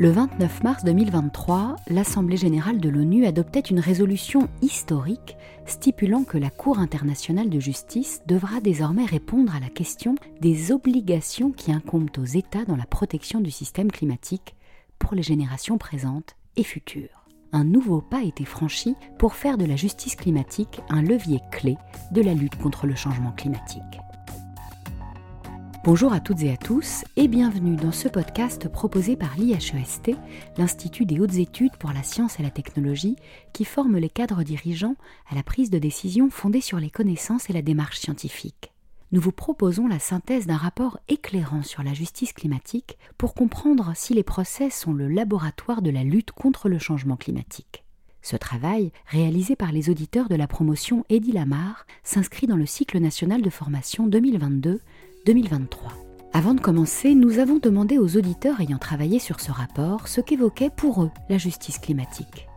Le 29 mars 2023, l'Assemblée générale de l'ONU adoptait une résolution historique stipulant que la Cour internationale de justice devra désormais répondre à la question des obligations qui incombent aux États dans la protection du système climatique pour les générations présentes et futures. Un nouveau pas a été franchi pour faire de la justice climatique un levier clé de la lutte contre le changement climatique. Bonjour à toutes et à tous et bienvenue dans ce podcast proposé par l'IHEST, l'Institut des hautes études pour la science et la technologie, qui forme les cadres dirigeants à la prise de décision fondée sur les connaissances et la démarche scientifique. Nous vous proposons la synthèse d'un rapport éclairant sur la justice climatique pour comprendre si les procès sont le laboratoire de la lutte contre le changement climatique. Ce travail, réalisé par les auditeurs de la promotion Eddie Lamar, s'inscrit dans le cycle national de formation 2022 2023. Avant de commencer, nous avons demandé aux auditeurs ayant travaillé sur ce rapport ce qu'évoquait pour eux la justice climatique.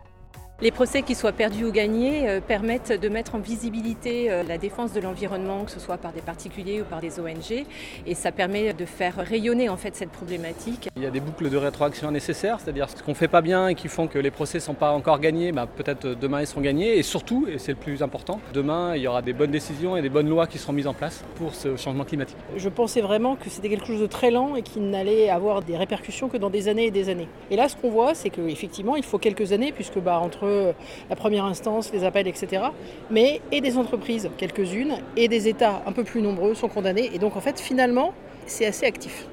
Les procès, qui soient perdus ou gagnés, euh, permettent de mettre en visibilité euh, la défense de l'environnement, que ce soit par des particuliers ou par des ONG, et ça permet de faire rayonner en fait cette problématique. Il y a des boucles de rétroaction nécessaires, c'est-à-dire ce qu'on ne fait pas bien et qui font que les procès ne sont pas encore gagnés, bah, peut-être demain ils seront gagnés, et surtout, et c'est le plus important, demain il y aura des bonnes décisions et des bonnes lois qui seront mises en place pour ce changement climatique. Je pensais vraiment que c'était quelque chose de très lent et qui n'allait avoir des répercussions que dans des années et des années. Et là, ce qu'on voit, c'est qu'effectivement, il faut quelques années, puisque bah, entre la première instance, les appels, etc. Mais et des entreprises, quelques-unes, et des États un peu plus nombreux sont condamnés. Et donc en fait, finalement, c'est assez actif.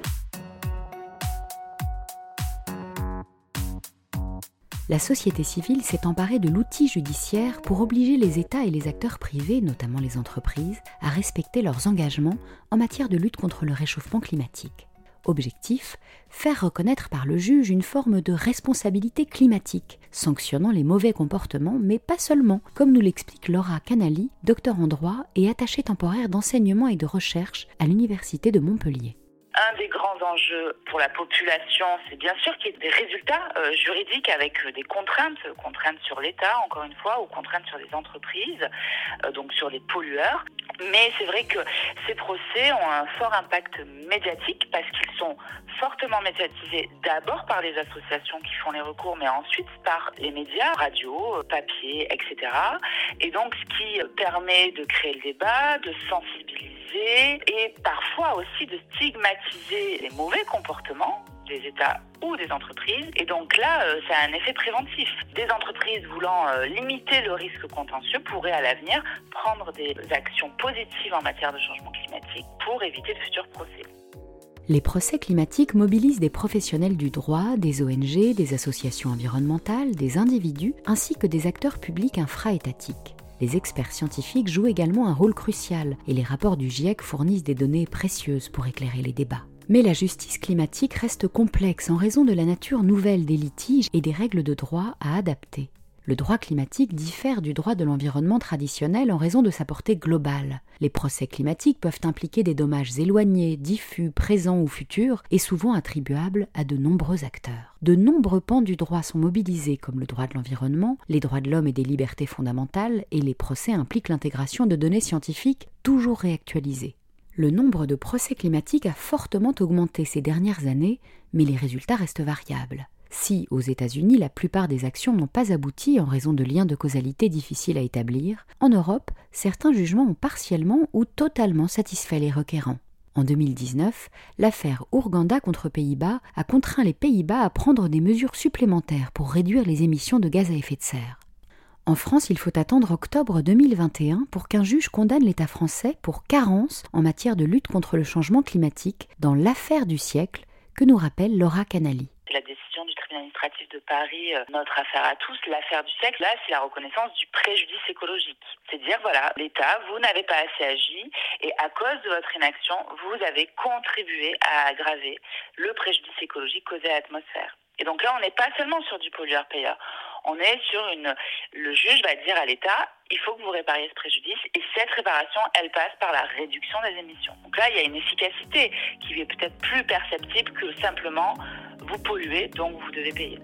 La société civile s'est emparée de l'outil judiciaire pour obliger les États et les acteurs privés, notamment les entreprises, à respecter leurs engagements en matière de lutte contre le réchauffement climatique. Objectif faire reconnaître par le juge une forme de responsabilité climatique, sanctionnant les mauvais comportements, mais pas seulement, comme nous l'explique Laura Canali, docteur en droit et attachée temporaire d'enseignement et de recherche à l'Université de Montpellier. Un des grands enjeux pour la population, c'est bien sûr qu'il y ait des résultats euh, juridiques avec euh, des contraintes, contraintes sur l'État, encore une fois, ou contraintes sur les entreprises, euh, donc sur les pollueurs. Mais c'est vrai que ces procès ont un fort impact médiatique parce qu'ils sont fortement médiatisés d'abord par les associations qui font les recours, mais ensuite par les médias, radio, papier, etc. Et donc, ce qui permet de créer le débat, de sensibiliser et parfois aussi de stigmatiser les mauvais comportements des États ou des entreprises. Et donc là, euh, ça a un effet préventif. Des entreprises voulant euh, limiter le risque contentieux pourraient à l'avenir prendre des actions positives en matière de changement climatique pour éviter de futurs procès. Les procès climatiques mobilisent des professionnels du droit, des ONG, des associations environnementales, des individus, ainsi que des acteurs publics infra-étatiques. Les experts scientifiques jouent également un rôle crucial et les rapports du GIEC fournissent des données précieuses pour éclairer les débats. Mais la justice climatique reste complexe en raison de la nature nouvelle des litiges et des règles de droit à adapter. Le droit climatique diffère du droit de l'environnement traditionnel en raison de sa portée globale. Les procès climatiques peuvent impliquer des dommages éloignés, diffus, présents ou futurs, et souvent attribuables à de nombreux acteurs. De nombreux pans du droit sont mobilisés, comme le droit de l'environnement, les droits de l'homme et des libertés fondamentales, et les procès impliquent l'intégration de données scientifiques toujours réactualisées. Le nombre de procès climatiques a fortement augmenté ces dernières années, mais les résultats restent variables. Si, aux États-Unis, la plupart des actions n'ont pas abouti en raison de liens de causalité difficiles à établir, en Europe, certains jugements ont partiellement ou totalement satisfait les requérants. En 2019, l'affaire Ourganda contre Pays-Bas a contraint les Pays-Bas à prendre des mesures supplémentaires pour réduire les émissions de gaz à effet de serre. En France, il faut attendre octobre 2021 pour qu'un juge condamne l'État français pour carence en matière de lutte contre le changement climatique dans l'affaire du siècle que nous rappelle Laura Canali administratif de Paris, euh, notre affaire à tous, l'affaire du siècle, là, c'est la reconnaissance du préjudice écologique. C'est dire, voilà, l'État, vous n'avez pas assez agi et à cause de votre inaction, vous avez contribué à aggraver le préjudice écologique causé à l'atmosphère. Et donc là, on n'est pas seulement sur du pollueur-payeur. On est sur une. Le juge va dire à l'État il faut que vous répariez ce préjudice et cette réparation, elle passe par la réduction des émissions. Donc là, il y a une efficacité qui est peut-être plus perceptible que simplement vous polluez, donc vous devez payer.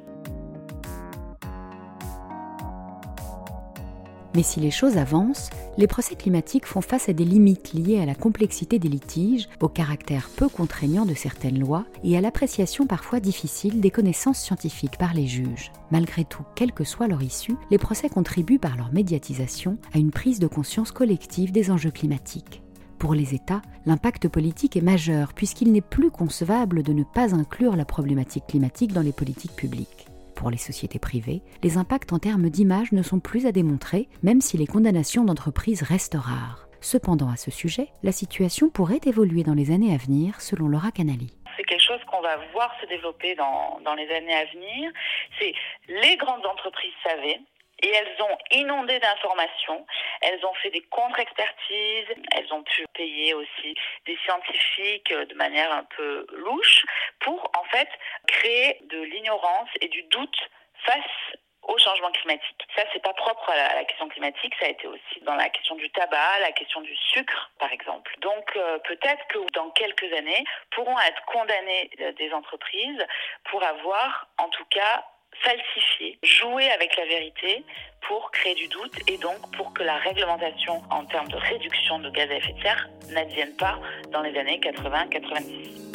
Mais si les choses avancent, les procès climatiques font face à des limites liées à la complexité des litiges, au caractère peu contraignant de certaines lois et à l'appréciation parfois difficile des connaissances scientifiques par les juges. Malgré tout, quelle que soit leur issue, les procès contribuent par leur médiatisation à une prise de conscience collective des enjeux climatiques. Pour les États, l'impact politique est majeur puisqu'il n'est plus concevable de ne pas inclure la problématique climatique dans les politiques publiques. Pour les sociétés privées, les impacts en termes d'image ne sont plus à démontrer, même si les condamnations d'entreprises restent rares. Cependant, à ce sujet, la situation pourrait évoluer dans les années à venir, selon Laura Canali c'est quelque chose qu'on va voir se développer dans, dans les années à venir. C'est les grandes entreprises savaient, et elles ont inondé d'informations, elles ont fait des contre-expertises, elles ont pu payer aussi des scientifiques de manière un peu louche pour en fait créer de l'ignorance et du doute face au changement climatique. Ça, c'est pas propre à la, question climatique, ça a été aussi dans la question du tabac, la question du sucre, par exemple. Donc, euh, peut-être que dans quelques années, pourront être condamnées euh, des entreprises pour avoir, en tout cas, falsifier, jouer avec la vérité pour créer du doute et donc pour que la réglementation en termes de réduction de gaz à effet de serre n'advienne pas dans les années 80-90.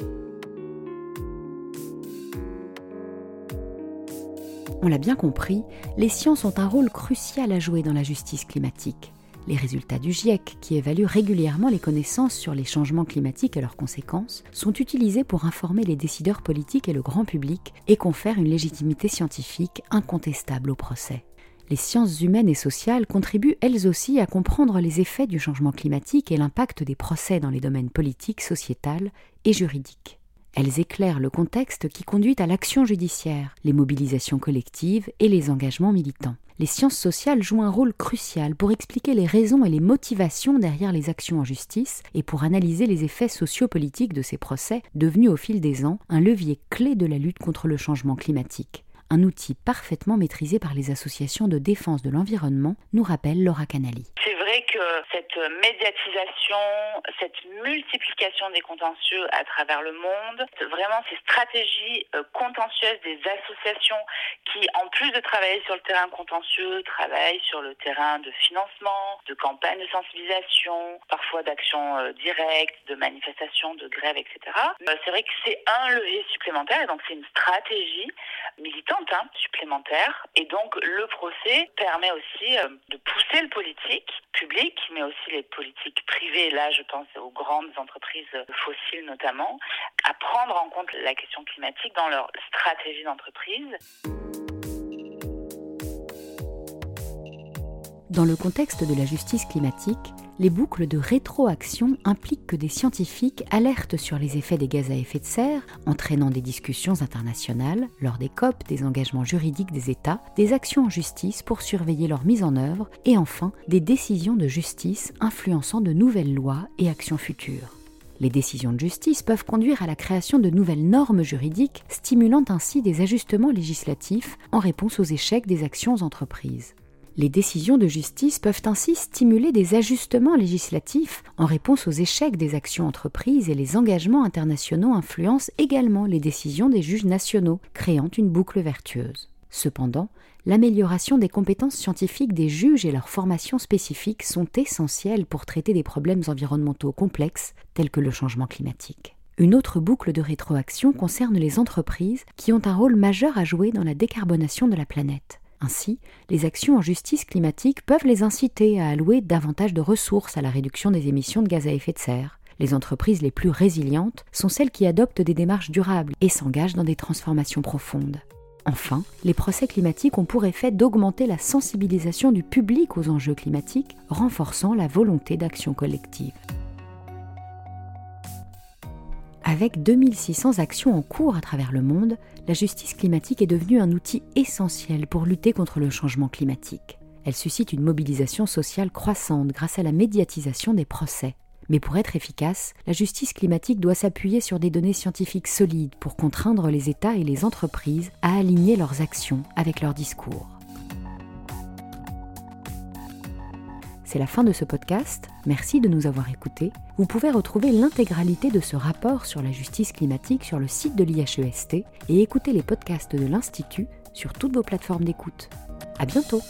On l'a bien compris, les sciences ont un rôle crucial à jouer dans la justice climatique. Les résultats du GIEC, qui évalue régulièrement les connaissances sur les changements climatiques et leurs conséquences, sont utilisés pour informer les décideurs politiques et le grand public et confèrent une légitimité scientifique incontestable au procès. Les sciences humaines et sociales contribuent elles aussi à comprendre les effets du changement climatique et l'impact des procès dans les domaines politiques, sociétal et juridiques. Elles éclairent le contexte qui conduit à l'action judiciaire, les mobilisations collectives et les engagements militants les sciences sociales jouent un rôle crucial pour expliquer les raisons et les motivations derrière les actions en justice et pour analyser les effets sociopolitiques de ces procès, devenus au fil des ans un levier clé de la lutte contre le changement climatique. Un outil parfaitement maîtrisé par les associations de défense de l'environnement, nous rappelle Laura Canali que cette médiatisation, cette multiplication des contentieux à travers le monde, vraiment ces stratégies euh, contentieuses des associations qui, en plus de travailler sur le terrain contentieux, travaillent sur le terrain de financement, de campagnes de sensibilisation, parfois d'actions euh, directes, de manifestations, de grèves, etc. Euh, c'est vrai que c'est un levier supplémentaire et donc c'est une stratégie militante hein, supplémentaire. Et donc le procès permet aussi de pousser le politique mais aussi les politiques privées, là je pense aux grandes entreprises fossiles notamment, à prendre en compte la question climatique dans leur stratégie d'entreprise. Dans le contexte de la justice climatique, les boucles de rétroaction impliquent que des scientifiques alertent sur les effets des gaz à effet de serre, entraînant des discussions internationales, lors des COP, des engagements juridiques des États, des actions en justice pour surveiller leur mise en œuvre, et enfin des décisions de justice influençant de nouvelles lois et actions futures. Les décisions de justice peuvent conduire à la création de nouvelles normes juridiques, stimulant ainsi des ajustements législatifs en réponse aux échecs des actions entreprises. Les décisions de justice peuvent ainsi stimuler des ajustements législatifs en réponse aux échecs des actions entreprises et les engagements internationaux influencent également les décisions des juges nationaux, créant une boucle vertueuse. Cependant, l'amélioration des compétences scientifiques des juges et leur formation spécifique sont essentielles pour traiter des problèmes environnementaux complexes tels que le changement climatique. Une autre boucle de rétroaction concerne les entreprises qui ont un rôle majeur à jouer dans la décarbonation de la planète. Ainsi, les actions en justice climatique peuvent les inciter à allouer davantage de ressources à la réduction des émissions de gaz à effet de serre. Les entreprises les plus résilientes sont celles qui adoptent des démarches durables et s'engagent dans des transformations profondes. Enfin, les procès climatiques ont pour effet d'augmenter la sensibilisation du public aux enjeux climatiques, renforçant la volonté d'action collective. Avec 2600 actions en cours à travers le monde, la justice climatique est devenue un outil essentiel pour lutter contre le changement climatique. Elle suscite une mobilisation sociale croissante grâce à la médiatisation des procès. Mais pour être efficace, la justice climatique doit s'appuyer sur des données scientifiques solides pour contraindre les États et les entreprises à aligner leurs actions avec leurs discours. C'est la fin de ce podcast. Merci de nous avoir écoutés. Vous pouvez retrouver l'intégralité de ce rapport sur la justice climatique sur le site de l'IHEST et écouter les podcasts de l'Institut sur toutes vos plateformes d'écoute. À bientôt!